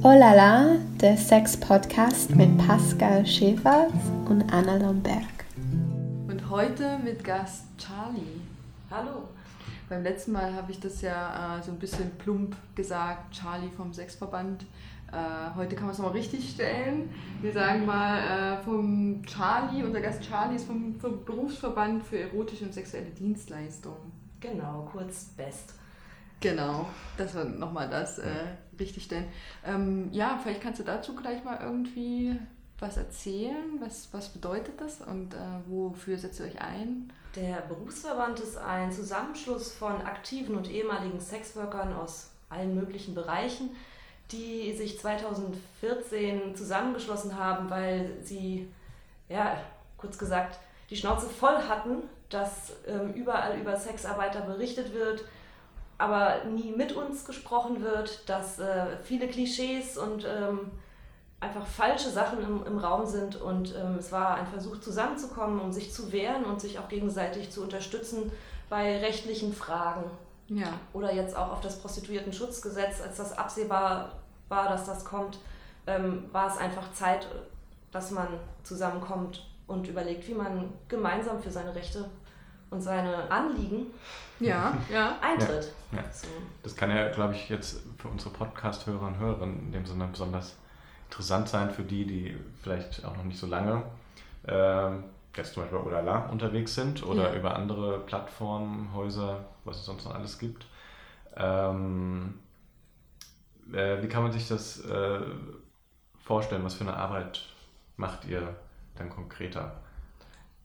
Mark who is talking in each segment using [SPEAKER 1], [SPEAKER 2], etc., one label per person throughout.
[SPEAKER 1] Oh la la, der Sex-Podcast mit Pascal Schäfer und Anna Lomberg.
[SPEAKER 2] Und heute mit Gast Charlie.
[SPEAKER 3] Hallo.
[SPEAKER 2] Beim letzten Mal habe ich das ja äh, so ein bisschen plump gesagt, Charlie vom Sexverband. Äh, heute kann man es mal richtig stellen. Wir sagen mal äh, vom Charlie, unser Gast Charlie ist vom, vom Berufsverband für erotische und sexuelle Dienstleistungen.
[SPEAKER 3] Genau, kurz BEST.
[SPEAKER 2] Genau, das war nochmal das äh, richtig stellen. Ähm, ja, vielleicht kannst du dazu gleich mal irgendwie was erzählen. Was, was bedeutet das und äh, wofür setzt ihr euch ein?
[SPEAKER 3] Der Berufsverband ist ein Zusammenschluss von aktiven und ehemaligen Sexworkern aus allen möglichen Bereichen, die sich 2014 zusammengeschlossen haben, weil sie, ja, kurz gesagt, die Schnauze voll hatten, dass ähm, überall über Sexarbeiter berichtet wird, aber nie mit uns gesprochen wird, dass äh, viele Klischees und ähm, einfach falsche Sachen im, im Raum sind. Und ähm, es war ein Versuch zusammenzukommen, um sich zu wehren und sich auch gegenseitig zu unterstützen bei rechtlichen Fragen.
[SPEAKER 2] Ja.
[SPEAKER 3] Oder jetzt auch auf das Prostituiertenschutzgesetz, als das absehbar war, dass das kommt, ähm, war es einfach Zeit, dass man zusammenkommt und überlegt, wie man gemeinsam für seine Rechte und seine Anliegen
[SPEAKER 2] Ja, ja.
[SPEAKER 3] eintritt.
[SPEAKER 4] Ja.
[SPEAKER 3] So.
[SPEAKER 4] Das kann ja, glaube ich, jetzt für unsere Podcast-Hörer und Hörerinnen in dem Sinne besonders interessant sein für die, die vielleicht auch noch nicht so lange ähm, jetzt zum Beispiel bei Olala unterwegs sind oder
[SPEAKER 3] Ja.
[SPEAKER 4] über andere Plattformen, Häuser, was es sonst noch alles gibt. Ähm, äh, wie kann man sich das äh, vorstellen? Was für eine Arbeit macht ihr dann konkreter?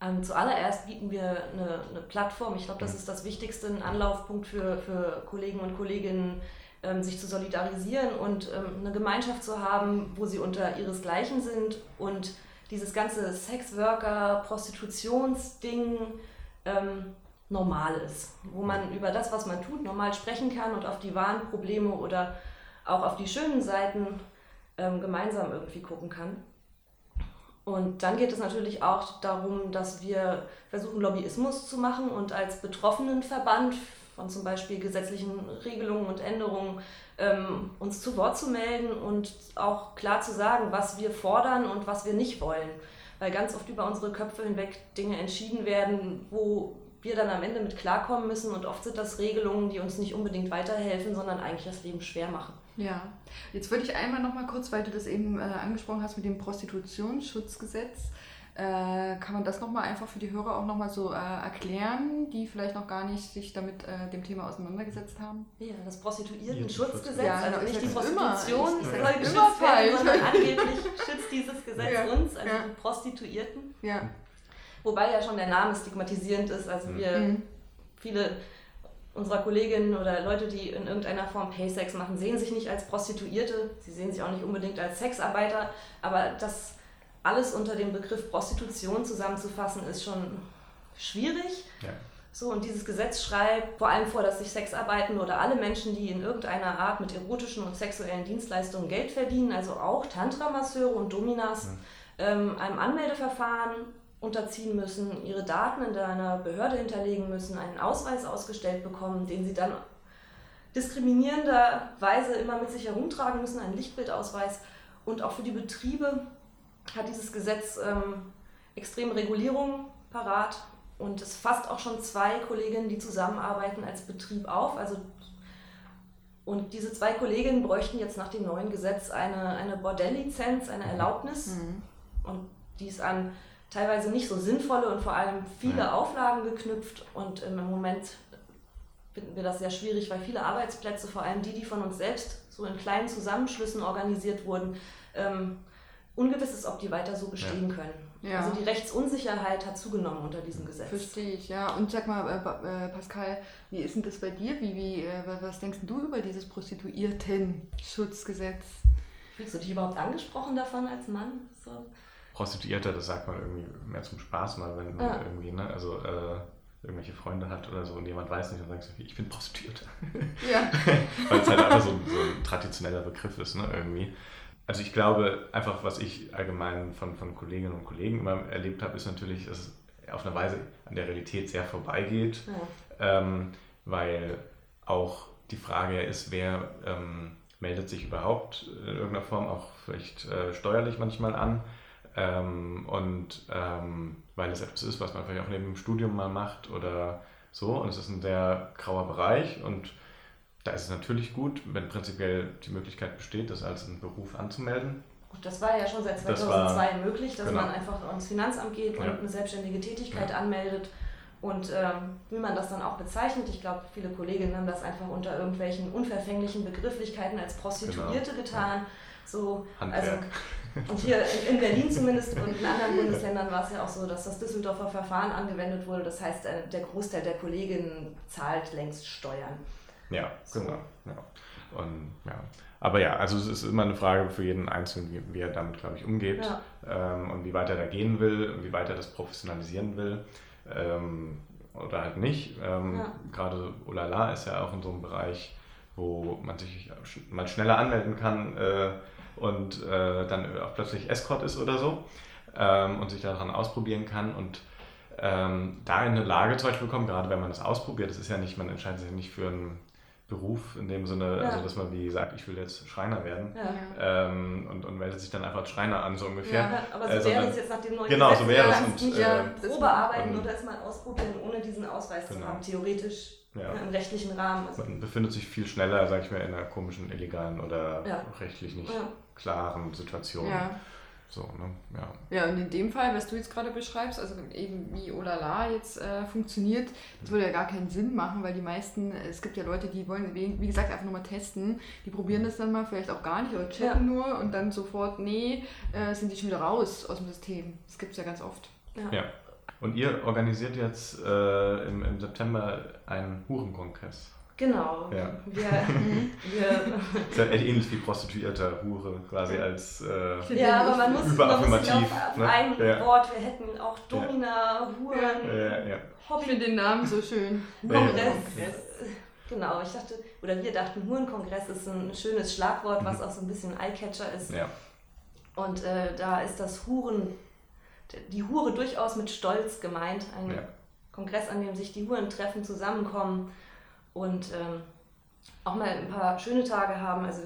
[SPEAKER 3] Ähm, zuallererst bieten wir eine, eine Plattform. Ich glaube, das ist das Wichtigste, ein Anlaufpunkt für, für Kollegen und Kolleginnen, ähm, sich zu solidarisieren und ähm, eine Gemeinschaft zu haben, wo sie unter ihresgleichen sind und dieses ganze Sexworker, Prostitutionsding ähm, normal ist. Wo man über das, was man tut, normal sprechen kann und auf die wahren Probleme oder auch auf die schönen Seiten ähm, gemeinsam irgendwie gucken kann. Und dann geht es natürlich auch darum, dass wir versuchen, Lobbyismus zu machen und als Betroffenenverband von zum Beispiel gesetzlichen Regelungen und Änderungen ähm, uns zu Wort zu melden und auch klar zu sagen, was wir fordern und was wir nicht wollen. Weil ganz oft über unsere Köpfe hinweg Dinge entschieden werden, wo wir dann am Ende mit klarkommen müssen und oft sind das Regelungen, die uns nicht unbedingt weiterhelfen, sondern eigentlich das Leben schwer machen.
[SPEAKER 2] Ja, jetzt würde ich einmal noch mal kurz, weil du das eben äh, angesprochen hast mit dem Prostitutionsschutzgesetz, äh, kann man das noch mal einfach für die Hörer auch noch mal so äh, erklären, die vielleicht noch gar nicht sich damit äh, dem Thema auseinandergesetzt haben?
[SPEAKER 3] Ja, das Prostituiertenschutzgesetz,
[SPEAKER 2] Ja,
[SPEAKER 3] also nicht
[SPEAKER 2] ich
[SPEAKER 3] die
[SPEAKER 2] immer.
[SPEAKER 3] Prostitution soll
[SPEAKER 2] sag's
[SPEAKER 3] geschützt
[SPEAKER 2] immer falsch.
[SPEAKER 3] werden, sondern angeblich schützt dieses Gesetz
[SPEAKER 2] Ja,
[SPEAKER 3] uns, also
[SPEAKER 2] ja.
[SPEAKER 3] die Prostituierten.
[SPEAKER 2] Ja.
[SPEAKER 3] Wobei ja schon der Name stigmatisierend ist, also
[SPEAKER 4] Mhm.
[SPEAKER 3] wir,
[SPEAKER 2] Mhm.
[SPEAKER 3] viele unserer Kolleginnen oder Leute, die in irgendeiner Form Paysex machen, sehen sich nicht als Prostituierte, sie sehen sich auch nicht unbedingt als Sexarbeiter, aber das alles unter dem Begriff Prostitution zusammenzufassen, ist schon schwierig.
[SPEAKER 4] Ja.
[SPEAKER 3] So, und dieses Gesetz schreibt vor allem vor, dass sich Sexarbeitende oder alle Menschen, die in irgendeiner Art mit erotischen und sexuellen Dienstleistungen Geld verdienen, also auch Tantra-Masseure und Dominas, ähm, einem Anmeldeverfahren unterziehen müssen, ihre Daten in einer Behörde hinterlegen müssen, einen Ausweis ausgestellt bekommen, den sie dann diskriminierenderweise immer mit sich herumtragen müssen, einen Lichtbildausweis. Und auch für die Betriebe hat dieses Gesetz ähm, extreme Regulierungen parat und es fasst auch schon zwei Kolleginnen, die zusammenarbeiten als Betrieb auf. Also und diese zwei Kolleginnen bräuchten jetzt nach dem neuen Gesetz eine, eine Bordelllizenz, eine Erlaubnis.
[SPEAKER 2] Mhm.
[SPEAKER 3] Und die ist an teilweise nicht so sinnvolle und vor allem viele
[SPEAKER 4] Ja.
[SPEAKER 3] Auflagen geknüpft. Und im Moment finden wir das sehr schwierig, weil viele Arbeitsplätze, vor allem die, die von uns selbst so in kleinen Zusammenschlüssen organisiert wurden, ähm, ungewiss ist, ob die weiter so bestehen können.
[SPEAKER 2] Ja.
[SPEAKER 3] Also die Rechtsunsicherheit hat zugenommen unter diesem Gesetz.
[SPEAKER 2] Verstehe ich, ja. Und sag mal, äh, äh, Pascal, wie ist denn das bei dir? Wie, wie, äh, wa- was denkst du über dieses Prostituierten-Schutzgesetz?
[SPEAKER 3] Fühlst du dich überhaupt angesprochen davon als Mann? So?
[SPEAKER 4] Prostituierter, das sagt man irgendwie mehr zum Spaß mal, wenn man
[SPEAKER 3] Ja.
[SPEAKER 4] irgendwie, ne, also äh, irgendwelche Freunde hat oder so und jemand weiß nicht und sagt, so, ich bin Prostituierter.
[SPEAKER 2] Ja.
[SPEAKER 4] Weil es halt einfach so, ein- so ein traditioneller Begriff ist, ne, irgendwie. Also ich glaube, einfach was ich allgemein von, von Kolleginnen und Kollegen immer erlebt habe, ist natürlich, dass es auf eine Weise an der Realität sehr vorbeigeht,
[SPEAKER 3] Ja.
[SPEAKER 4] ähm, weil auch die Frage ist, wer ähm, meldet sich überhaupt in irgendeiner Form auch vielleicht äh, steuerlich manchmal an. Ähm, und ähm, weil es etwas ist, was man vielleicht auch neben dem Studium mal macht oder so. Und es ist ein sehr grauer Bereich und da ist es natürlich gut, wenn prinzipiell die Möglichkeit besteht, das als einen Beruf anzumelden.
[SPEAKER 3] Gut, das war ja schon seit 2002 war, möglich, dass genau. man einfach ans Finanzamt geht und ja. eine selbstständige Tätigkeit ja. anmeldet. Und ähm, wie man das dann auch bezeichnet, ich glaube, viele Kolleginnen haben das einfach unter irgendwelchen unverfänglichen Begrifflichkeiten als Prostituierte genau. getan. Ja. So, also, und hier in Berlin zumindest und in anderen Bundesländern war es ja auch so, dass das Düsseldorfer Verfahren angewendet wurde. Das heißt, äh, der Großteil der Kolleginnen zahlt längst Steuern.
[SPEAKER 4] Ja, so. genau. Ja. Und, ja. Aber ja, also es ist immer eine Frage für jeden Einzelnen, wie, wie er damit, glaube ich, umgeht ja. ähm, und wie weit er da gehen will und wie weit er das professionalisieren will ähm, oder halt nicht. Ähm, ja. Gerade Olala ist ja auch in so einem Bereich, wo man sich mal schneller anmelden kann äh, und äh, dann auch plötzlich Escort ist oder so ähm, und sich daran ausprobieren kann und ähm, da in eine Lage zum Beispiel bekommen, gerade wenn man das ausprobiert, das ist ja nicht, man entscheidet sich nicht für einen Beruf in dem Sinne, ja. also dass man wie sagt, ich will jetzt Schreiner werden ja. ähm, und, und meldet sich dann einfach als Schreiner an, so ungefähr.
[SPEAKER 3] Ja, aber so äh, wäre es jetzt nach dem neuen
[SPEAKER 4] genau,
[SPEAKER 3] Gesetz,
[SPEAKER 4] so wäre es.
[SPEAKER 3] Und, nicht äh, Probe arbeiten oder es mal ausprobieren, ohne diesen Ausweis genau. zu haben, theoretisch ja. im rechtlichen Rahmen.
[SPEAKER 4] Also man befindet sich viel schneller, sag ich mal, in einer komischen, illegalen oder rechtlich nicht klaren Situation. So, ne?
[SPEAKER 2] ja. ja, und in dem Fall, was du jetzt gerade beschreibst, also eben wie Olala jetzt äh, funktioniert, das würde ja gar keinen Sinn machen, weil die meisten, es gibt ja Leute, die wollen, wie gesagt, einfach nur mal testen, die probieren das dann mal vielleicht auch gar nicht oder chatten ja. nur und dann sofort, nee, äh, sind die schon wieder raus aus dem System. Das gibt es ja ganz oft.
[SPEAKER 4] Ja. ja. Und ihr organisiert jetzt äh, im, im September einen Hurenkongress.
[SPEAKER 3] Genau. Ja. Wir, wir
[SPEAKER 4] ist ja ähnlich wie Prostituierter Hure, quasi als
[SPEAKER 3] äh, Ja, aber man muss, man muss auf, auf ne? ein ja. Wort, wir hätten auch Domina, Huren,
[SPEAKER 2] ja. Ja, Hobby. Ich finde den Namen so schön.
[SPEAKER 3] Kongress. Genau, ich dachte, oder wir dachten, Hurenkongress ist ein schönes Schlagwort, was mhm. auch so ein bisschen Eyecatcher ist. Ja. Und äh, da ist das Huren, die Hure durchaus mit Stolz gemeint. Ein Kongress, an dem sich die Huren treffen, zusammenkommen und ähm, auch mal ein paar schöne Tage haben. Also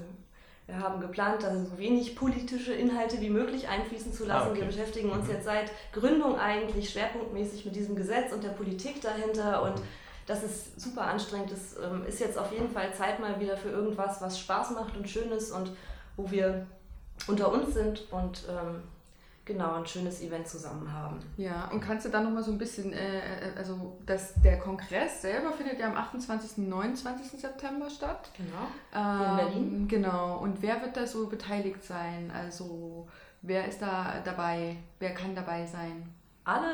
[SPEAKER 3] wir haben geplant, da so wenig politische Inhalte wie möglich einfließen zu lassen. Ah, okay. Wir beschäftigen uns mhm. jetzt seit Gründung eigentlich schwerpunktmäßig mit diesem Gesetz und der Politik dahinter und das ist super anstrengend. Das ähm, ist jetzt auf jeden Fall Zeit mal wieder für irgendwas, was Spaß macht und schön ist und wo wir unter uns sind und ähm, genau ein schönes Event zusammen haben.
[SPEAKER 2] Ja, und kannst du dann nochmal so ein bisschen, äh, äh, also das, der Kongress selber findet ja am 28. und 29. September statt.
[SPEAKER 3] Genau.
[SPEAKER 2] Ähm, in Berlin. Genau. Und wer wird da so beteiligt sein? Also wer ist da dabei? Wer kann dabei sein?
[SPEAKER 3] Alle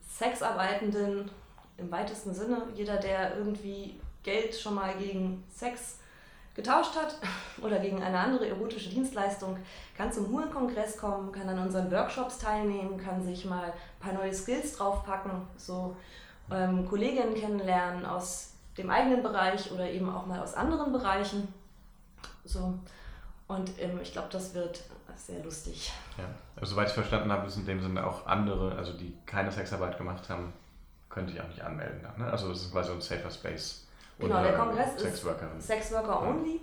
[SPEAKER 3] Sexarbeitenden im weitesten Sinne, jeder, der irgendwie Geld schon mal gegen Sex getauscht hat oder gegen eine andere erotische Dienstleistung, kann zum Hurenkongress kommen, kann an unseren Workshops teilnehmen, kann sich mal ein paar neue Skills draufpacken, so ähm, Kolleginnen kennenlernen aus dem eigenen Bereich oder eben auch mal aus anderen Bereichen. So. Und ähm, ich glaube, das wird sehr lustig.
[SPEAKER 4] Ja, also soweit ich verstanden habe, ist in dem Sinne auch andere, also die keine Sexarbeit gemacht haben, könnte ich auch nicht anmelden. Ne? Also es ist quasi ein safer Space.
[SPEAKER 3] Genau, der Kongress ist Sexworker Only.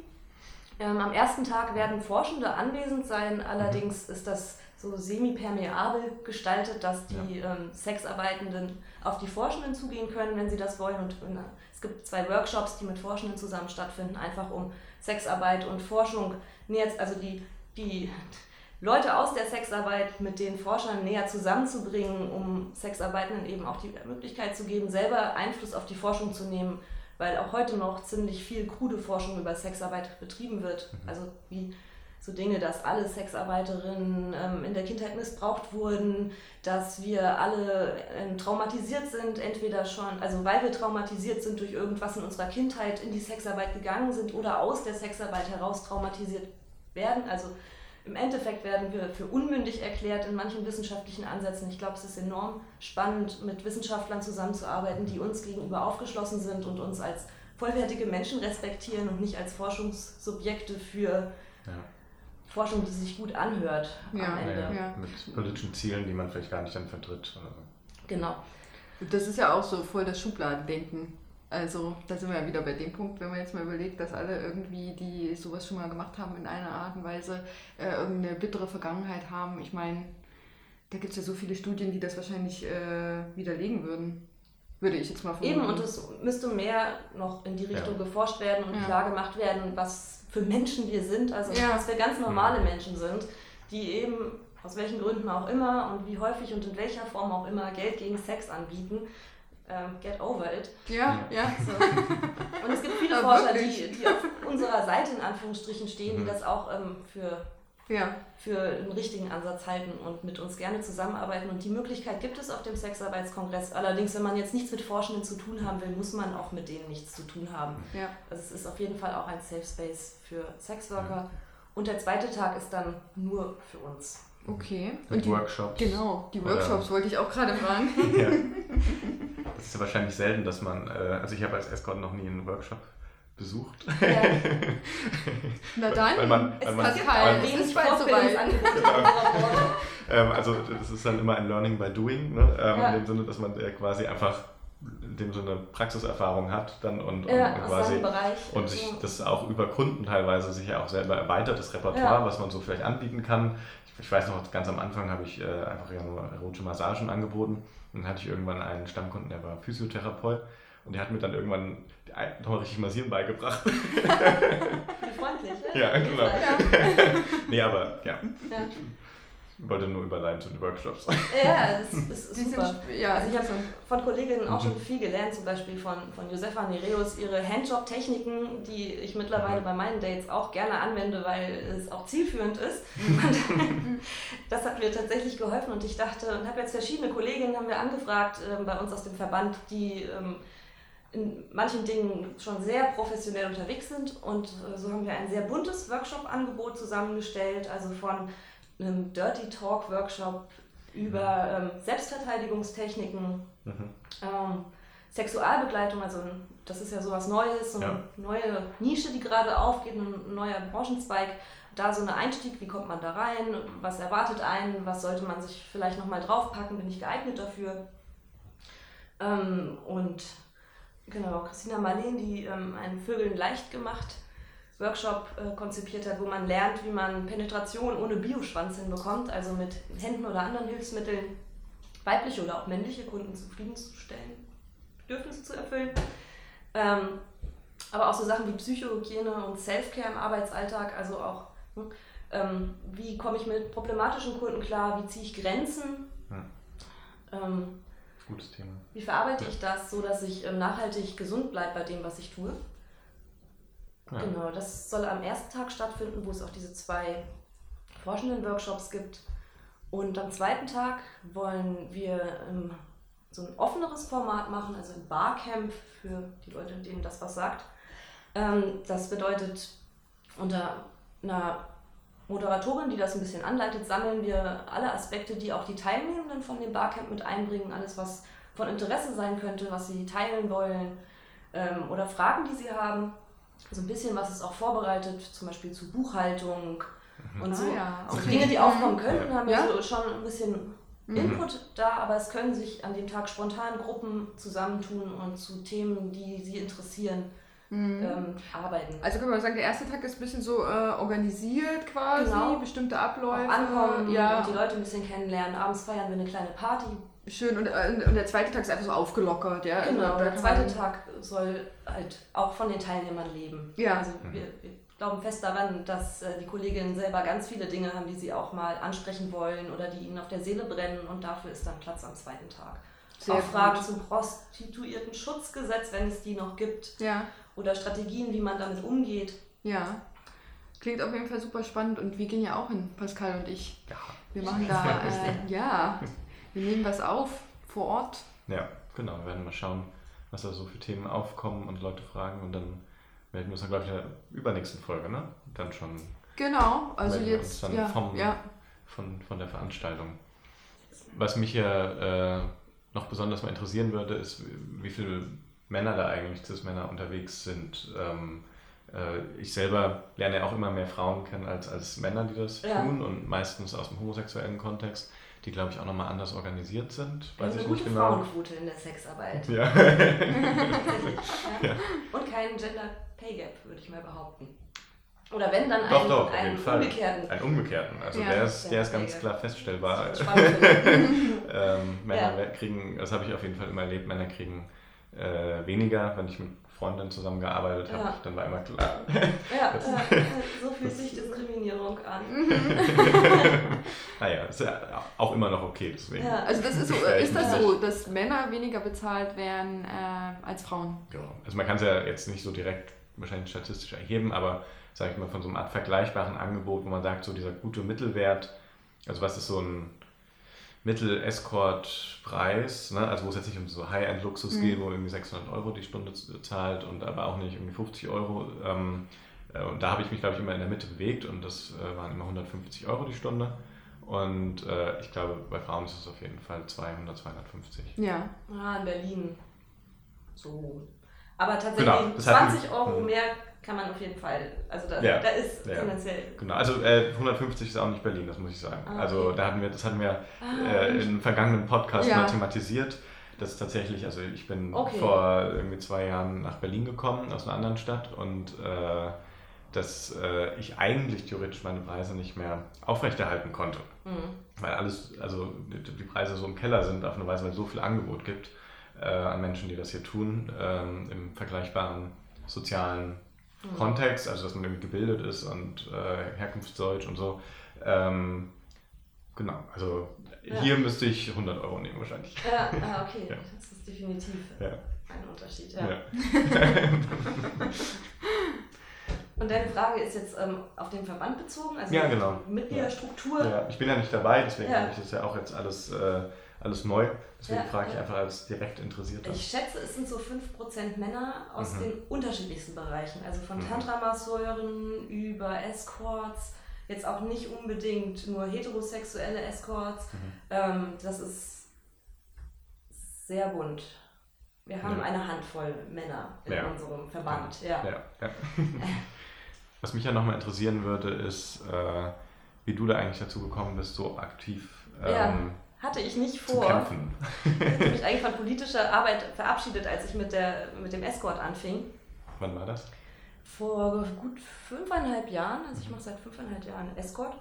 [SPEAKER 3] Ähm, am ersten Tag werden Forschende anwesend sein, allerdings mhm. ist das so semi-permeabel gestaltet, dass die ja. ähm, Sexarbeitenden auf die Forschenden zugehen können, wenn sie das wollen. Und äh, es gibt zwei Workshops, die mit Forschenden zusammen stattfinden, einfach um Sexarbeit und Forschung näher, also die, die Leute aus der Sexarbeit mit den Forschern näher zusammenzubringen, um Sexarbeitenden eben auch die Möglichkeit zu geben, selber Einfluss auf die Forschung zu nehmen weil auch heute noch ziemlich viel krude Forschung über Sexarbeit betrieben wird. Mhm. Also wie so Dinge, dass alle Sexarbeiterinnen ähm, in der Kindheit missbraucht wurden, dass wir alle ähm, traumatisiert sind, entweder schon, also weil wir traumatisiert sind durch irgendwas in unserer Kindheit in die Sexarbeit gegangen sind oder aus der Sexarbeit heraus traumatisiert werden. Also im Endeffekt werden wir für unmündig erklärt in manchen wissenschaftlichen Ansätzen. Ich glaube, es ist enorm spannend, mit Wissenschaftlern zusammenzuarbeiten, die uns gegenüber aufgeschlossen sind und uns als vollwertige Menschen respektieren und nicht als Forschungssubjekte für ja. Forschung, die sich gut anhört
[SPEAKER 4] ja. am Ende. Ja, mit politischen Zielen, die man vielleicht gar nicht dann vertritt.
[SPEAKER 3] Genau.
[SPEAKER 2] Das ist ja auch so voll das Schubladendenken. Also, da sind wir ja wieder bei dem Punkt, wenn man jetzt mal überlegt, dass alle irgendwie, die sowas schon mal gemacht haben, in einer Art und Weise äh, irgendeine bittere Vergangenheit haben. Ich meine, da gibt es ja so viele Studien, die das wahrscheinlich äh, widerlegen würden. Würde ich jetzt mal
[SPEAKER 3] vermuten. Eben, und es müsste mehr noch in die Richtung ja. geforscht werden und ja. klar gemacht werden, was für Menschen wir sind, also ja. dass wir ganz normale mhm. Menschen sind, die eben aus welchen Gründen auch immer und wie häufig und in welcher Form auch immer Geld gegen Sex anbieten ähm, get over it.
[SPEAKER 2] Ja, ja.
[SPEAKER 3] So. Und es gibt viele ja, Forscher, die, die auf unserer Seite in Anführungsstrichen stehen, mhm. die das auch ähm, für, ja. für einen richtigen Ansatz halten und mit uns gerne zusammenarbeiten. Und die Möglichkeit gibt es auf dem Sexarbeitskongress. Allerdings, wenn man jetzt nichts mit Forschenden zu tun haben will, muss man auch mit denen nichts zu tun haben. Ja. Also es ist auf jeden Fall auch ein Safe Space für Sexworker. Und der zweite Tag ist dann nur für uns.
[SPEAKER 2] Okay.
[SPEAKER 4] Und die Workshops.
[SPEAKER 2] Genau, die Workshops Oder, wollte ich auch gerade fragen.
[SPEAKER 4] ja. Das ist ja wahrscheinlich selten, dass man, äh, also ich habe als Escort noch nie einen Workshop besucht. Ja.
[SPEAKER 2] Na dann,
[SPEAKER 4] weil man,
[SPEAKER 2] weil
[SPEAKER 4] man,
[SPEAKER 2] es man, es ist bald soweit.
[SPEAKER 4] ähm, also das ist dann immer ein Learning by Doing, ne? ähm, ja. in dem Sinne, dass man quasi einfach in dem Sinne Praxiserfahrung hat dann und,
[SPEAKER 3] ja,
[SPEAKER 4] und quasi und sich das auch über Kunden teilweise sich ja auch selber erweitert, das Repertoire, was man so vielleicht anbieten kann ich weiß noch, ganz am Anfang habe ich äh, einfach ja nur erotische Massagen angeboten. Und dann hatte ich irgendwann einen Stammkunden, der war Physiotherapeut. Und der hat mir dann irgendwann nochmal richtig Massieren beigebracht.
[SPEAKER 3] Wie freundlich,
[SPEAKER 4] ne? Ja, genau. Ja. nee, aber ja. ja. Ich wollte nur überleiten zu den Workshops.
[SPEAKER 3] Ja, das, ist super. Sind, ja, also ich habe von Kolleginnen auch schon mhm. viel gelernt, zum Beispiel von, von Josefa Nereus, ihre Handjob-Techniken, die ich mittlerweile mhm. bei meinen Dates auch gerne anwende, weil es auch zielführend ist. Und das hat mir tatsächlich geholfen und ich dachte, und habe jetzt verschiedene Kolleginnen haben wir angefragt äh, bei uns aus dem Verband, die ähm, in manchen Dingen schon sehr professionell unterwegs sind und äh, so haben wir ein sehr buntes Workshop-Angebot zusammengestellt, also von einem Dirty Talk Workshop über ähm, Selbstverteidigungstechniken, mhm. ähm, Sexualbegleitung, also das ist ja sowas Neues, so eine ja. neue Nische, die gerade aufgeht, ein neuer Branchenzweig. Da so ein Einstieg, wie kommt man da rein, was erwartet einen, was sollte man sich vielleicht nochmal draufpacken, bin ich geeignet dafür. Ähm, und genau, Christina Marleen, die ähm, einen Vögeln leicht gemacht Workshop äh, konzipiert hat, wo man lernt, wie man Penetration ohne Bioschwanz hinbekommt, also mit Händen oder anderen Hilfsmitteln weibliche oder auch männliche Kunden zufriedenzustellen, Bedürfnisse zu erfüllen. Ähm, aber auch so Sachen wie Psychohygiene und Selfcare im Arbeitsalltag, also auch, hm, ähm, wie komme ich mit problematischen Kunden klar, wie ziehe ich Grenzen. Hm. Ähm,
[SPEAKER 4] Gutes Thema.
[SPEAKER 3] Wie verarbeite ich das so, dass ich ähm, nachhaltig gesund bleibe bei dem, was ich tue? Ja. Genau, das soll am ersten Tag stattfinden, wo es auch diese zwei forschenden Workshops gibt. Und am zweiten Tag wollen wir ähm, so ein offeneres Format machen, also ein Barcamp für die Leute, denen das was sagt. Ähm, das bedeutet, unter einer Moderatorin, die das ein bisschen anleitet, sammeln wir alle Aspekte, die auch die Teilnehmenden von dem Barcamp mit einbringen, alles, was von Interesse sein könnte, was sie teilen wollen ähm, oder Fragen, die sie haben so ein bisschen was ist auch vorbereitet, zum Beispiel zu Buchhaltung mhm. und so. Ah, ja. okay. Dinge, die aufkommen könnten, haben ja so schon ein bisschen mhm. Input da, aber es können sich an dem Tag spontan Gruppen zusammentun und zu Themen, die sie interessieren, mhm. ähm, arbeiten.
[SPEAKER 2] Also können wir sagen, der erste Tag ist ein bisschen so äh, organisiert quasi, genau. bestimmte Abläufe.
[SPEAKER 3] Auch ankommen ja. und die Leute ein bisschen kennenlernen. Abends feiern wir eine kleine Party.
[SPEAKER 2] Schön, und, äh, und der zweite Tag ist einfach so aufgelockert, ja?
[SPEAKER 3] Genau, also, der zweite Tag soll halt auch von den Teilnehmern leben. Ja. Also wir, wir glauben fest daran, dass äh, die Kolleginnen selber ganz viele Dinge haben, die sie auch mal ansprechen wollen oder die ihnen auf der Seele brennen und dafür ist dann Platz am zweiten Tag. Sehr auch Fragen zum prostituierten Schutzgesetz, wenn es die noch gibt. Ja. Oder Strategien, wie man damit umgeht.
[SPEAKER 2] Ja. Klingt auf jeden Fall super spannend und wir gehen ja auch hin, Pascal und ich. Ja. Wir machen da, äh, ja, wir nehmen was auf vor Ort.
[SPEAKER 4] Ja, genau. Wir werden mal schauen, was da so für Themen aufkommen und Leute fragen und dann melden wir uns dann, glaube ich, in der übernächsten Folge, ne? Dann schon.
[SPEAKER 2] Genau, also jetzt.
[SPEAKER 4] Dann ja, vom, ja. Von, von der Veranstaltung. Was mich ja äh, noch besonders mal interessieren würde, ist, wie viele Männer da eigentlich, Cis-Männer unterwegs sind. Ähm, äh, ich selber lerne ja auch immer mehr Frauen kennen als, als Männer, die das ja. tun und meistens aus dem homosexuellen Kontext. die glaube ich auch nochmal anders organisiert sind.
[SPEAKER 3] Weiß
[SPEAKER 4] eine
[SPEAKER 3] ich gute
[SPEAKER 4] nicht genau.
[SPEAKER 3] Frauenquote in der Sexarbeit.
[SPEAKER 4] Ja.
[SPEAKER 3] ja. Und kein Gender Pay Gap, würde ich mal behaupten. Oder wenn dann
[SPEAKER 4] doch,
[SPEAKER 3] einen,
[SPEAKER 4] doch,
[SPEAKER 3] einen umgekehrten.
[SPEAKER 4] Einen umgekehrten. Also
[SPEAKER 2] Ja,
[SPEAKER 4] der, ist, der ist ganz klar feststellbar. Ähm, Männer
[SPEAKER 3] Ja.
[SPEAKER 4] kriegen, das habe ich auf jeden Fall immer erlebt, Männer kriegen äh, weniger, wenn ich mit Freundinnen zusammengearbeitet habe,
[SPEAKER 3] Ja.
[SPEAKER 4] dann war immer klar.
[SPEAKER 3] ja, ja, so fühlt sich Diskriminierung an.
[SPEAKER 4] naja, ist ja auch immer noch okay, deswegen.
[SPEAKER 3] Ja.
[SPEAKER 2] Also das ist so, ist das so, dass Männer weniger bezahlt werden äh, als Frauen?
[SPEAKER 4] Ja, also man kann es ja jetzt nicht so direkt wahrscheinlich statistisch erheben, aber sage ich mal von so einem Art vergleichbaren Angebot, wo man sagt, so dieser gute Mittelwert, also was ist so ein Mittel-Escort-Preis, ne? also wo es jetzt nicht um so High-End-Luxus
[SPEAKER 2] Mhm.
[SPEAKER 4] geht, wo man irgendwie 600 Euro die Stunde zahlt und aber auch nicht irgendwie 50 Euro. Ähm, äh, und da habe ich mich, glaube ich, immer in der Mitte bewegt und das äh, waren immer 150 Euro die Stunde. Und äh, ich glaube, bei Frauen ist es auf jeden Fall 200, 250.
[SPEAKER 2] Ja.
[SPEAKER 3] Ah, in Berlin. So. Aber tatsächlich
[SPEAKER 4] Genau, das hat-
[SPEAKER 3] 20 Euro
[SPEAKER 4] Mhm.
[SPEAKER 3] mehr kann man auf jeden Fall. Also da,
[SPEAKER 4] Ja,
[SPEAKER 3] da ist
[SPEAKER 4] ja.
[SPEAKER 3] tendenziell.
[SPEAKER 4] Genau, also äh, 150 ist auch nicht Berlin, das muss ich sagen.
[SPEAKER 3] Ah,
[SPEAKER 4] Also
[SPEAKER 3] okay.
[SPEAKER 4] da hatten wir, das hatten wir
[SPEAKER 3] Ah,
[SPEAKER 4] äh, im vergangenen Podcast
[SPEAKER 2] Ja.
[SPEAKER 4] mal thematisiert. Das ist tatsächlich, also ich bin
[SPEAKER 3] Okay.
[SPEAKER 4] vor irgendwie zwei Jahren nach Berlin gekommen, aus einer anderen Stadt und äh, dass äh, ich eigentlich theoretisch meine Preise nicht mehr aufrechterhalten konnte.
[SPEAKER 3] Mhm.
[SPEAKER 4] Weil alles, also die die Preise so im Keller sind, auf eine Weise, weil es so viel Angebot gibt äh, an Menschen, die das hier tun, ähm, im vergleichbaren sozialen
[SPEAKER 3] Mhm.
[SPEAKER 4] Kontext, also dass man irgendwie gebildet ist und äh, Herkunftsdeutsch und so. Ähm, genau, also
[SPEAKER 3] Ja.
[SPEAKER 4] hier müsste ich 100 Euro nehmen wahrscheinlich.
[SPEAKER 3] Ja, ah, okay.
[SPEAKER 4] Ja.
[SPEAKER 3] Das ist definitiv
[SPEAKER 4] Ja.
[SPEAKER 3] ein Unterschied. Ja. Und deine Frage ist jetzt ähm, auf den Verband bezogen, also
[SPEAKER 4] Ja, genau.
[SPEAKER 3] Mitgliederstruktur.
[SPEAKER 4] Ja, ich bin ja nicht dabei, deswegen
[SPEAKER 3] Ja.
[SPEAKER 4] finde ich das ja auch jetzt alles, äh, alles neu. Deswegen
[SPEAKER 3] Ja,
[SPEAKER 4] frage ich
[SPEAKER 3] ja.
[SPEAKER 4] einfach als direkt Interessierter.
[SPEAKER 3] Ich schätze, es sind so 5% Männer aus
[SPEAKER 4] Mhm.
[SPEAKER 3] den unterschiedlichsten Bereichen. Also von
[SPEAKER 4] Mhm.
[SPEAKER 3] Tantra-Masseuren über Escorts, jetzt auch nicht unbedingt nur heterosexuelle Escorts.
[SPEAKER 4] Mhm.
[SPEAKER 3] Ähm, das ist sehr bunt. Wir haben
[SPEAKER 4] Ja.
[SPEAKER 3] eine Handvoll Männer in unserem Verband. Ja.
[SPEAKER 4] Was mich ja nochmal interessieren würde, ist, äh, wie du da eigentlich dazu gekommen bist, so aktiv ähm,
[SPEAKER 3] Hatte ich nicht
[SPEAKER 4] zu
[SPEAKER 3] vor.
[SPEAKER 4] kämpfen.
[SPEAKER 3] Ich habe mich eigentlich von politischer Arbeit verabschiedet, als ich mit, der, mit dem Escort anfing.
[SPEAKER 4] Wann war das?
[SPEAKER 3] Vor gut fünfeinhalb Jahren, also ich mache seit fünfeinhalb Jahren Escort,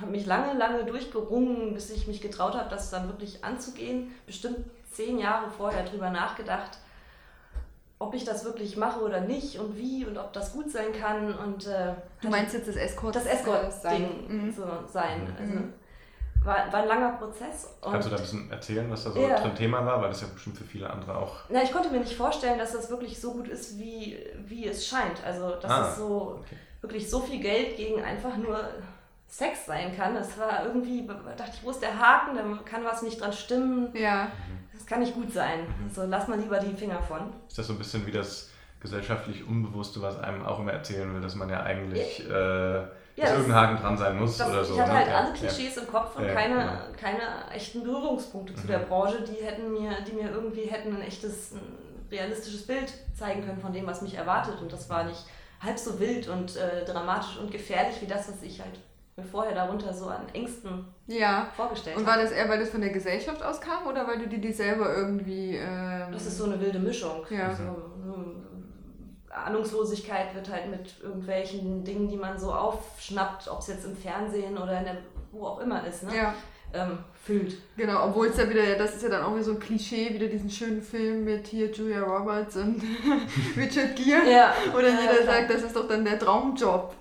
[SPEAKER 3] habe mich lange, lange durchgerungen, bis ich mich getraut habe, das dann wirklich anzugehen. Bestimmt zehn Jahre vorher drüber nachgedacht, ob ich das wirklich mache oder nicht und wie und ob das gut sein kann. Und äh,
[SPEAKER 2] Du meinst jetzt das Escort?
[SPEAKER 3] das
[SPEAKER 2] äh,
[SPEAKER 3] Escort-Ding
[SPEAKER 2] Mhm.
[SPEAKER 3] so sein.
[SPEAKER 4] Mhm.
[SPEAKER 3] Also,
[SPEAKER 2] Mhm.
[SPEAKER 3] War, war ein langer Prozess. Und
[SPEAKER 4] Kannst du da ein bisschen erzählen, was da so
[SPEAKER 3] Ja.
[SPEAKER 4] drin Thema war? Weil das ja bestimmt für viele andere auch.
[SPEAKER 3] Na, ich konnte mir nicht vorstellen, dass das wirklich so gut ist, wie, wie es scheint. Also, dass
[SPEAKER 4] Ah,
[SPEAKER 3] es so
[SPEAKER 4] okay.
[SPEAKER 3] wirklich so viel Geld gegen einfach nur Sex sein kann. Das war irgendwie, dachte ich, wo ist der Haken? Da kann was nicht dran stimmen.
[SPEAKER 2] Ja.
[SPEAKER 3] Das kann nicht gut sein.
[SPEAKER 4] Mhm.
[SPEAKER 3] So, lass mal lieber die Finger von.
[SPEAKER 4] Ist das so ein bisschen wie das gesellschaftlich Unbewusste, was einem auch immer erzählen will, dass man ja eigentlich, äh, dass
[SPEAKER 3] das-
[SPEAKER 4] irgendein Haken dran sein muss
[SPEAKER 3] Das,
[SPEAKER 4] oder so.
[SPEAKER 3] ich hatte
[SPEAKER 4] ne?
[SPEAKER 3] halt
[SPEAKER 4] Ja,
[SPEAKER 3] alle
[SPEAKER 4] ja.
[SPEAKER 3] Klischees im Kopf und
[SPEAKER 4] Ja,
[SPEAKER 3] keine,
[SPEAKER 4] genau.
[SPEAKER 3] keine echten Berührungspunkte zu
[SPEAKER 4] Mhm.
[SPEAKER 3] der Branche, die hätten mir, die mir irgendwie hätten ein echtes, ein realistisches Bild zeigen können von dem, was mich erwartet. Und das war nicht halb so wild und äh, dramatisch und gefährlich wie das, was ich halt mir vorher darunter so an Ängsten
[SPEAKER 2] Ja.
[SPEAKER 3] vorgestellt
[SPEAKER 2] Und war das eher, weil das von der Gesellschaft aus kam oder weil du dir die selber irgendwie. Ähm,
[SPEAKER 3] Das ist so eine wilde Mischung.
[SPEAKER 2] Ja.
[SPEAKER 3] So, ähm, Ahnungslosigkeit wird halt mit irgendwelchen Dingen, die man so aufschnappt, ob es jetzt im Fernsehen oder in der, wo auch immer ist, ne?
[SPEAKER 2] Ja,
[SPEAKER 3] ähm, füllt.
[SPEAKER 2] genau. Obwohl es ja wieder, das ist ja dann auch wieder so ein Klischee, wieder diesen schönen Film mit hier Julia Roberts und Richard Gere.
[SPEAKER 3] Ja.
[SPEAKER 2] Oder
[SPEAKER 3] Ja,
[SPEAKER 2] jeder
[SPEAKER 3] klar.
[SPEAKER 2] sagt, das ist doch dann der Traumjob.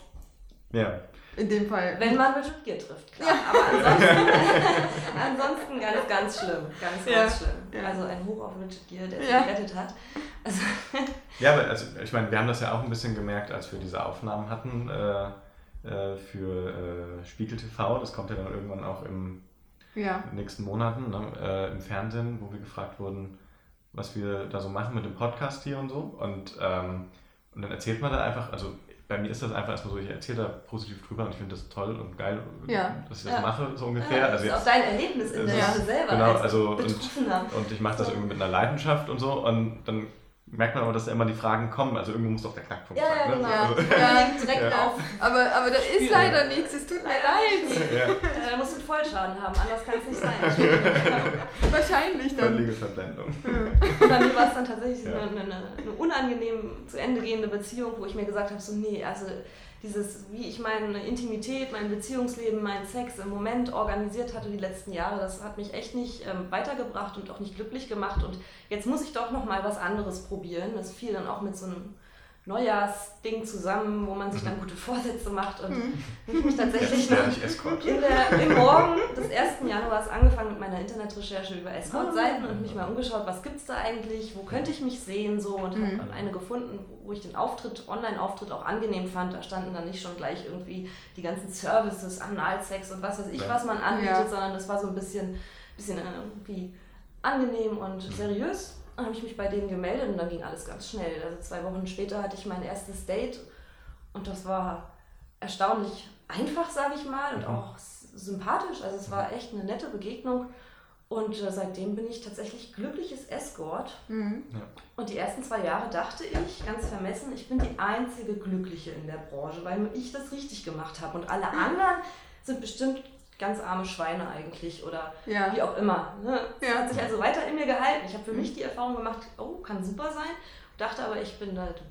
[SPEAKER 4] Ja.
[SPEAKER 2] In dem Fall.
[SPEAKER 3] Wenn man Richard Gere trifft, klar. Aber ansonsten, ansonsten ganz, ganz schlimm. Ganz,
[SPEAKER 2] Ja.
[SPEAKER 3] ganz schlimm.
[SPEAKER 2] Ja.
[SPEAKER 3] Also ein Hoch auf Richard Gere, der
[SPEAKER 2] Ja.
[SPEAKER 3] sich gerettet hat. Also,
[SPEAKER 4] Ja, aber also, ich meine, wir haben das ja auch ein bisschen gemerkt, als wir diese Aufnahmen hatten äh, äh, für äh, Spiegel TV. Das kommt ja dann irgendwann auch im
[SPEAKER 2] ja.
[SPEAKER 4] nächsten Monaten ne, äh, im Fernsehen, wo wir gefragt wurden, was wir da so machen mit dem Podcast hier und so. Und, ähm, und dann erzählt man da einfach, also bei mir ist das einfach erstmal so, ich erzähle da positiv drüber und ich finde das toll und geil,
[SPEAKER 2] Ja.
[SPEAKER 4] dass ich das
[SPEAKER 3] Ja.
[SPEAKER 4] mache, so ungefähr.
[SPEAKER 3] ja, das
[SPEAKER 4] also
[SPEAKER 3] ist auch
[SPEAKER 4] jetzt,
[SPEAKER 3] dein Erlebnis in der
[SPEAKER 4] Ja.
[SPEAKER 3] Sache selber
[SPEAKER 4] Genau,
[SPEAKER 3] als
[SPEAKER 4] also und- und ich mache das irgendwie mit einer Leidenschaft und so und dann merkt man aber, dass immer die Fragen kommen. Also irgendwo muss doch der Knackpunkt
[SPEAKER 3] Ja,
[SPEAKER 4] sein.
[SPEAKER 3] ja,
[SPEAKER 4] ne?
[SPEAKER 3] genau.
[SPEAKER 4] Also,
[SPEAKER 2] Ja,
[SPEAKER 3] direkt
[SPEAKER 4] Ja.
[SPEAKER 3] auf.
[SPEAKER 2] Aber, aber da ist leider nichts, es tut mir leid.
[SPEAKER 4] ja,
[SPEAKER 3] Äh, Er muss einen Vollschaden haben, anders kann es nicht sein.
[SPEAKER 2] Wahrscheinlich dann.
[SPEAKER 4] völlige Verblendung.
[SPEAKER 3] Und bei mir war es dann tatsächlich
[SPEAKER 4] Ja.
[SPEAKER 3] eine, eine, eine unangenehm zu Ende gehende Beziehung, wo ich mir gesagt habe, so nee, also dieses, wie ich meine Intimität, mein Beziehungsleben, meinen Sex im Moment organisiert hatte die letzten Jahre, das hat mich echt nicht ähm, weitergebracht und auch nicht glücklich gemacht. Und jetzt muss ich doch noch mal was anderes probieren. Das fiel dann auch mit so einem Neujahrsding zusammen, wo man sich dann gute Vorsätze macht und ich mich tatsächlich
[SPEAKER 4] Escort.
[SPEAKER 3] in der, im Morgen des 1. Januars angefangen mit meiner Internetrecherche über Escort-Seiten und mich mal umgeschaut, was gibt es da eigentlich, wo könnte ich mich sehen so und
[SPEAKER 2] Mhm.
[SPEAKER 3] habe eine gefunden, wo ich den Auftritt, Online-Auftritt auch angenehm fand. Da standen dann nicht schon gleich irgendwie die ganzen Services, Analsex und was weiß ich,
[SPEAKER 4] Ja.
[SPEAKER 3] was man anbietet,
[SPEAKER 2] Ja.
[SPEAKER 3] sondern das war so ein bisschen, bisschen äh, irgendwie angenehm und seriös. Dann habe ich mich bei denen gemeldet und dann ging alles ganz schnell. Also zwei Wochen später hatte ich mein erstes Date und das war erstaunlich einfach, sage ich mal, und
[SPEAKER 4] Mhm.
[SPEAKER 3] auch sympathisch. Also es war echt eine nette Begegnung. Und äh, seitdem bin ich tatsächlich glückliches Escort.
[SPEAKER 2] Mhm.
[SPEAKER 3] Und die ersten zwei Jahre dachte ich, ganz vermessen, ich bin die einzige Glückliche in der Branche, weil ich das richtig gemacht habe. Und alle anderen sind bestimmt ganz arme Schweine eigentlich oder
[SPEAKER 2] Ja.
[SPEAKER 3] wie auch immer. Ne? Es
[SPEAKER 2] Ja.
[SPEAKER 3] hat sich also weiter in mir gehalten. Ich habe für mich die Erfahrung gemacht, oh, kann super sein. Dachte aber, ich bin halt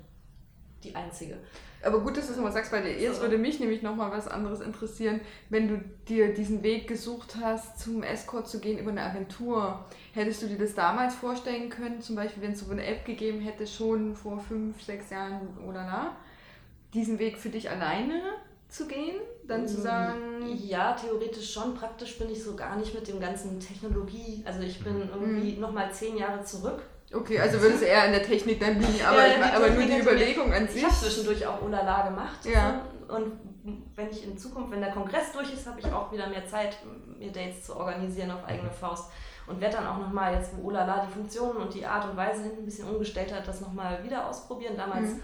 [SPEAKER 3] die Einzige.
[SPEAKER 2] Aber gut, dass du es nochmal sagst, weil jetzt würde mich nämlich nochmal was anderes interessieren, wenn du dir diesen Weg gesucht hast, zum Escort zu gehen über eine Agentur. Hättest du dir das damals vorstellen können, zum Beispiel, wenn es so eine App gegeben hätte, schon vor fünf, sechs Jahren oder na, diesen Weg für dich alleine zu gehen? Dann zu sagen,
[SPEAKER 3] Ja, theoretisch schon. Praktisch bin ich so gar nicht mit dem ganzen Technologie. Also ich bin
[SPEAKER 2] Mhm.
[SPEAKER 3] irgendwie nochmal zehn Jahre zurück.
[SPEAKER 2] okay, also würdest du eher in der Technik dann liegen, aber,
[SPEAKER 3] Ja,
[SPEAKER 2] ich, aber nur die. Überlegung an
[SPEAKER 3] Ich
[SPEAKER 2] sich.
[SPEAKER 3] habe zwischendurch auch Olala gemacht.
[SPEAKER 2] Ja.
[SPEAKER 3] Und wenn ich in Zukunft, wenn der Kongress durch ist, habe ich auch wieder mehr Zeit, mir Dates zu organisieren auf eigene Faust. Und werde dann auch nochmal, jetzt wo Olala die Funktionen und die Art und Weise hinten ein bisschen umgestellt hat, das nochmal wieder ausprobieren. Damals,
[SPEAKER 2] Mhm.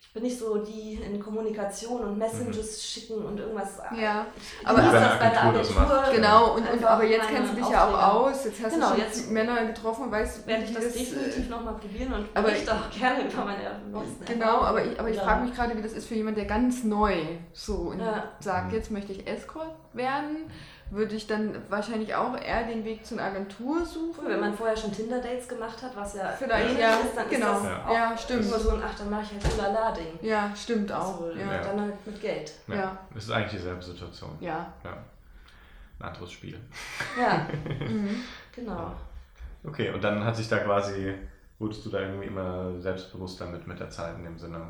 [SPEAKER 3] Ich bin nicht so die in Kommunikation und Messages schicken und irgendwas.
[SPEAKER 2] Ja,
[SPEAKER 3] aber
[SPEAKER 2] aber-
[SPEAKER 3] ist das bei der
[SPEAKER 4] Agentur.
[SPEAKER 2] Genau, und, und aber jetzt kennst du dich ja auch aus. Jetzt hast
[SPEAKER 3] Genau,
[SPEAKER 2] du
[SPEAKER 3] jetzt-
[SPEAKER 2] Männer getroffen und weißt,
[SPEAKER 3] werde ich das,
[SPEAKER 2] das
[SPEAKER 3] definitiv nochmal probieren und
[SPEAKER 2] aber
[SPEAKER 3] berichte auch gerne über meine neuesten
[SPEAKER 2] Genau,
[SPEAKER 3] Erfahrungen.
[SPEAKER 2] aber ich, aber ich
[SPEAKER 3] Ja.
[SPEAKER 2] frage mich gerade, wie das ist für jemand, der ganz neu so in,
[SPEAKER 3] Ja.
[SPEAKER 2] sagt,
[SPEAKER 4] Mhm.
[SPEAKER 2] jetzt möchte ich Escort werden, würde ich dann wahrscheinlich auch eher den Weg zu einer Agentur suchen.
[SPEAKER 3] Wenn man vorher schon Tinder-Dates gemacht hat, was ja
[SPEAKER 2] Vielleicht,
[SPEAKER 3] ähnlich
[SPEAKER 2] ja,
[SPEAKER 3] ist, dann
[SPEAKER 2] genau.
[SPEAKER 3] ist das
[SPEAKER 4] Ja.
[SPEAKER 3] auch
[SPEAKER 2] Ja, stimmt.
[SPEAKER 3] nur so ein, ach, dann mache ich halt Ulala-Ding.
[SPEAKER 2] Ja, stimmt auch.
[SPEAKER 3] Also,
[SPEAKER 2] ja.
[SPEAKER 4] Ja.
[SPEAKER 3] Dann halt mit Geld.
[SPEAKER 4] Ja.
[SPEAKER 2] Ja.
[SPEAKER 4] Das ist eigentlich dieselbe Situation.
[SPEAKER 2] ja.
[SPEAKER 4] Ja. Ein anderes Spiel.
[SPEAKER 3] Ja,
[SPEAKER 2] Mhm.
[SPEAKER 3] genau.
[SPEAKER 4] Okay, und dann hat sich da quasi, wurdest du da irgendwie immer selbstbewusster mit, mit der Zeit in dem Sinne.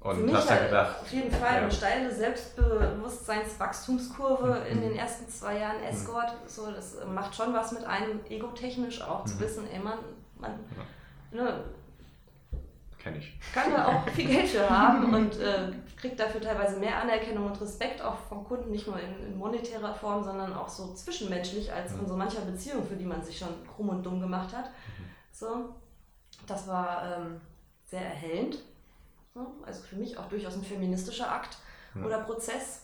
[SPEAKER 3] Für
[SPEAKER 4] Und
[SPEAKER 3] mich
[SPEAKER 4] hast dann
[SPEAKER 3] halt
[SPEAKER 4] gedacht,
[SPEAKER 3] auf jeden Fall
[SPEAKER 4] ja.
[SPEAKER 3] eine steile Selbstbewusstseinswachstumskurve in den ersten zwei Jahren Escort. So, das macht schon was mit einem egotechnisch, auch zu
[SPEAKER 4] Mhm.
[SPEAKER 3] wissen, ey, man, man ne,
[SPEAKER 4] kenne ich.
[SPEAKER 3] kann da auch viel Geld für haben und äh, kriegt dafür teilweise mehr Anerkennung und Respekt auch vom Kunden, nicht nur in, in monetärer Form, sondern auch so zwischenmenschlich als in so mancher Beziehung, für die man sich schon krumm und dumm gemacht hat. So, das war ähm, sehr erhellend. So, also für mich auch durchaus ein feministischer Akt
[SPEAKER 4] Ja.
[SPEAKER 3] oder Prozess.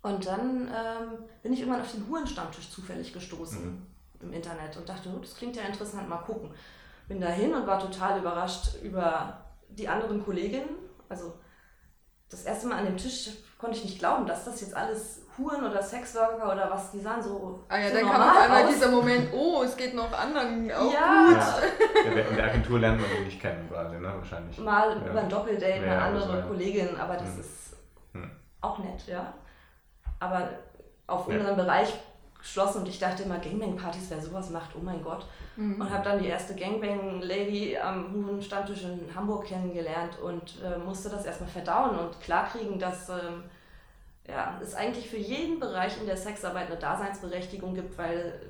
[SPEAKER 3] Und dann ähm, bin ich irgendwann auf den Hurenstammtisch zufällig gestoßen
[SPEAKER 4] Mhm.
[SPEAKER 3] im Internet und dachte, oh, das klingt ja interessant, mal gucken. Bin dahin und war total überrascht über die anderen Kolleginnen. Also das erste Mal an dem Tisch konnte ich nicht glauben, dass das jetzt alles Huren oder Sexworker oder was die sahen so.
[SPEAKER 2] Ah ja,
[SPEAKER 3] so
[SPEAKER 2] dann kam auf einmal
[SPEAKER 3] aus.
[SPEAKER 2] dieser Moment, oh, es geht noch anderen auch
[SPEAKER 3] Ja.
[SPEAKER 2] gut.
[SPEAKER 4] Ja, in der Agentur lernt man die nicht kennen quasi, ne? Wahrscheinlich.
[SPEAKER 3] Mal
[SPEAKER 4] Ja.
[SPEAKER 3] über ein Doppeldate,
[SPEAKER 4] ja,
[SPEAKER 3] andere
[SPEAKER 4] also, ja.
[SPEAKER 3] Kollegin, aber das
[SPEAKER 4] Hm.
[SPEAKER 3] ist
[SPEAKER 4] Hm.
[SPEAKER 3] auch nett, ja. Aber auf
[SPEAKER 4] Ja.
[SPEAKER 3] unseren Bereich geschlossen und ich dachte immer, Gangbang-Partys, wer sowas macht, oh mein Gott.
[SPEAKER 2] Mhm.
[SPEAKER 3] Und habe dann die erste Gangbang-Lady am Huren-Stammtisch in Hamburg kennengelernt und äh, musste das erstmal verdauen und klarkriegen, dass ähm, ja, es eigentlich für jeden Bereich in der Sexarbeit eine Daseinsberechtigung gibt, weil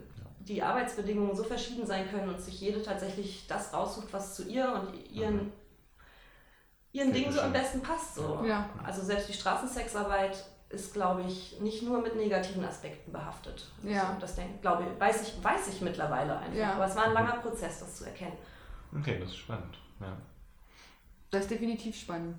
[SPEAKER 3] die Arbeitsbedingungen so verschieden sein können und sich jede tatsächlich das raussucht, was zu ihr und ihren,
[SPEAKER 4] Mhm.
[SPEAKER 3] ihren Dingen so am besten passt. So.
[SPEAKER 2] Ja.
[SPEAKER 3] Also selbst die Straßensexarbeit ist, glaube ich, nicht nur mit negativen Aspekten behaftet.
[SPEAKER 2] Ja.
[SPEAKER 3] Also das denk, glaube ich, weiß ich, weiß ich mittlerweile einfach.
[SPEAKER 2] Ja.
[SPEAKER 3] Aber es war ein langer Prozess, das zu erkennen.
[SPEAKER 4] Okay, das ist spannend. Ja.
[SPEAKER 2] Das ist definitiv spannend.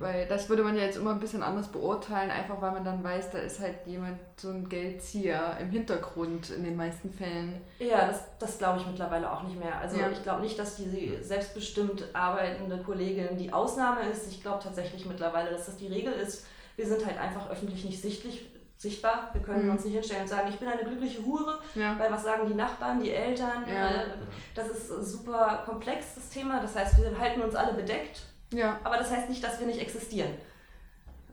[SPEAKER 2] Weil das würde man ja jetzt immer ein bisschen anders beurteilen, einfach weil man dann weiß, da ist halt jemand, so ein Geldzieher im Hintergrund in den meisten Fällen.
[SPEAKER 3] Ja, das, das glaube ich mittlerweile auch nicht mehr. Also
[SPEAKER 2] Ja.
[SPEAKER 3] ich glaube nicht, dass die selbstbestimmt arbeitende Kollegin die Ausnahme ist. Ich glaube tatsächlich mittlerweile, dass das die Regel ist. Wir sind halt einfach öffentlich nicht sichtlich, sichtbar. Wir können
[SPEAKER 2] Mhm.
[SPEAKER 3] uns nicht hinstellen und sagen, ich bin eine glückliche Hure,
[SPEAKER 2] Ja.
[SPEAKER 3] weil was sagen die Nachbarn, die Eltern.
[SPEAKER 2] Ja.
[SPEAKER 3] Äh, Das ist super komplex, das Thema. Das heißt, wir halten uns alle bedeckt.
[SPEAKER 2] Ja.
[SPEAKER 3] Aber das heißt nicht, dass wir nicht existieren.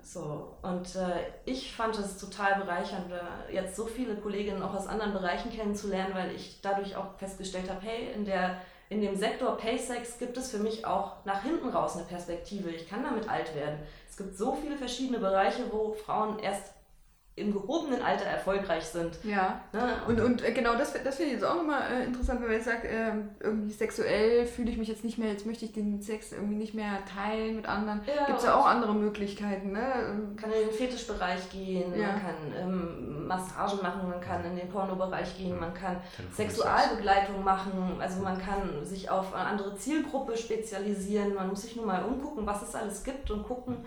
[SPEAKER 3] So, und äh, ich fand es total bereichernd, äh, jetzt so viele Kolleginnen auch aus anderen Bereichen kennenzulernen, weil ich dadurch auch festgestellt habe, hey, in, der, in dem Sektor Paysex gibt es für mich auch nach hinten raus eine Perspektive. Ich kann damit alt werden. Es gibt so viele verschiedene Bereiche, wo Frauen erst im gehobenen Alter erfolgreich sind.
[SPEAKER 2] Ja.
[SPEAKER 3] Ne?
[SPEAKER 2] Und, und äh, genau das, das finde ich jetzt auch nochmal äh, interessant, wenn man jetzt sagt, ähm, irgendwie sexuell fühle ich mich jetzt nicht mehr, jetzt möchte ich den Sex irgendwie nicht mehr teilen mit anderen.
[SPEAKER 3] Ja,
[SPEAKER 2] Gibt es ja auch andere Möglichkeiten, ne? Ähm,
[SPEAKER 3] Man kann in den Fetischbereich gehen,
[SPEAKER 2] Ja.
[SPEAKER 3] man kann ähm, Massagen machen, man kann in den Pornobereich gehen, man kann. Sexualbegleitung machen, also man kann sich auf eine andere Zielgruppe spezialisieren, man muss sich nur mal umgucken, was es alles gibt und gucken,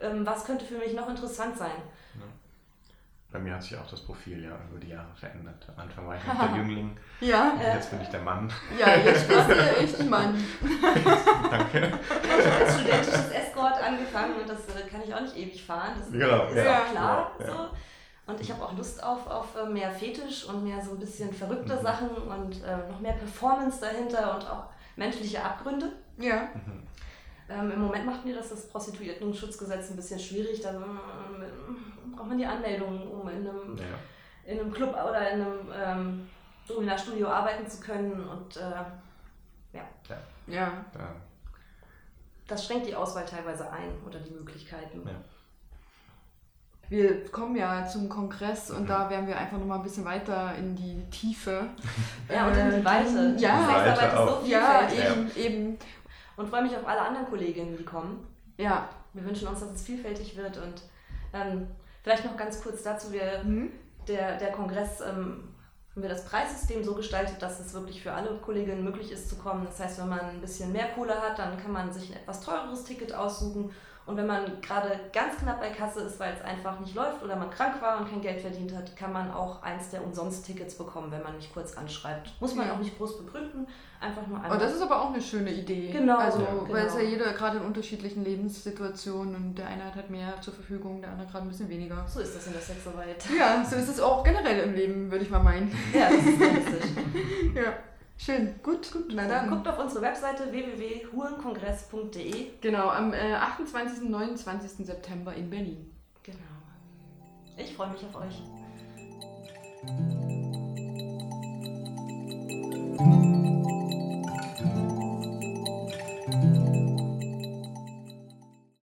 [SPEAKER 3] ähm, was könnte für mich noch interessant sein.
[SPEAKER 4] Bei mir hat sich auch das Profil ja über die Jahre verändert. Am Anfang war ich noch der Jüngling,
[SPEAKER 2] Ja,
[SPEAKER 3] Äh,
[SPEAKER 4] jetzt bin ich der Mann.
[SPEAKER 2] ja, jetzt bist du echt ein Mann.
[SPEAKER 4] Danke.
[SPEAKER 3] Ich habe als studentisches Escort angefangen und das äh, kann ich auch nicht ewig fahren, das
[SPEAKER 4] Genau,
[SPEAKER 3] ist
[SPEAKER 2] ja.
[SPEAKER 3] auch klar.
[SPEAKER 4] Ja, ja.
[SPEAKER 3] So. Und ich habe auch Lust auf, auf äh, mehr Fetisch und mehr so ein bisschen verrückte
[SPEAKER 4] Mhm.
[SPEAKER 3] Sachen und äh, noch mehr Performance dahinter und auch menschliche Abgründe.
[SPEAKER 2] Ja.
[SPEAKER 4] Mhm.
[SPEAKER 3] Ähm, Im Moment macht mir das das Prostituiertenschutzgesetz ein bisschen schwierig. Da ähm, braucht man die Anmeldung, um in einem,
[SPEAKER 4] Ja.
[SPEAKER 3] in einem Club oder in einem ähm, Domina-Studio arbeiten zu können. Und äh,
[SPEAKER 2] Ja.
[SPEAKER 4] Ja.
[SPEAKER 3] das schränkt die Auswahl teilweise ein oder die Möglichkeiten.
[SPEAKER 4] Ja.
[SPEAKER 2] Wir kommen ja zum Kongress und
[SPEAKER 4] Mhm.
[SPEAKER 2] da werden wir einfach nochmal ein bisschen weiter in die Tiefe.
[SPEAKER 3] Ja, und in die Weite.
[SPEAKER 2] Ja,
[SPEAKER 3] die Sexarbeit
[SPEAKER 4] Weite
[SPEAKER 3] so.
[SPEAKER 2] Ja, eben, eben.
[SPEAKER 3] Und freue mich auf alle anderen Kolleginnen, die kommen.
[SPEAKER 2] Ja.
[SPEAKER 3] Wir wünschen uns, dass es vielfältig wird. Und ähm, vielleicht noch ganz kurz dazu, wir
[SPEAKER 2] Mhm.
[SPEAKER 3] der, der Kongress ähm, haben wir das Preissystem so gestaltet, dass es wirklich für alle Kolleginnen möglich ist zu kommen. Das heißt, wenn man ein bisschen mehr Kohle hat, dann kann man sich ein etwas teureres Ticket aussuchen. Und wenn man gerade ganz knapp bei Kasse ist, weil es einfach nicht läuft oder man krank war und kein Geld verdient hat, kann man auch eins der Umsonst-Tickets bekommen, wenn man mich kurz anschreibt. Muss man
[SPEAKER 2] Ja.
[SPEAKER 3] auch nicht groß begründen, einfach nur einmal.
[SPEAKER 2] Oh, das ist aber auch eine schöne Idee.
[SPEAKER 3] Genau,
[SPEAKER 2] Also,
[SPEAKER 4] ja,
[SPEAKER 2] weil es ja
[SPEAKER 3] genau.
[SPEAKER 2] jeder gerade in unterschiedlichen Lebenssituationen und der eine hat halt mehr zur Verfügung, der andere gerade ein bisschen weniger.
[SPEAKER 3] so ist das in der Sexarbeit.
[SPEAKER 2] Ja, so ist es auch generell im Leben, würde ich mal meinen.
[SPEAKER 3] ja, das ist realistisch.
[SPEAKER 2] Ja, Schön, gut, gut. Na dann.
[SPEAKER 3] Guckt auf unsere Webseite www.hurenkongress.de.
[SPEAKER 2] Genau, am äh, 28. und 29. September in Berlin.
[SPEAKER 3] Genau. Ich freue mich auf euch.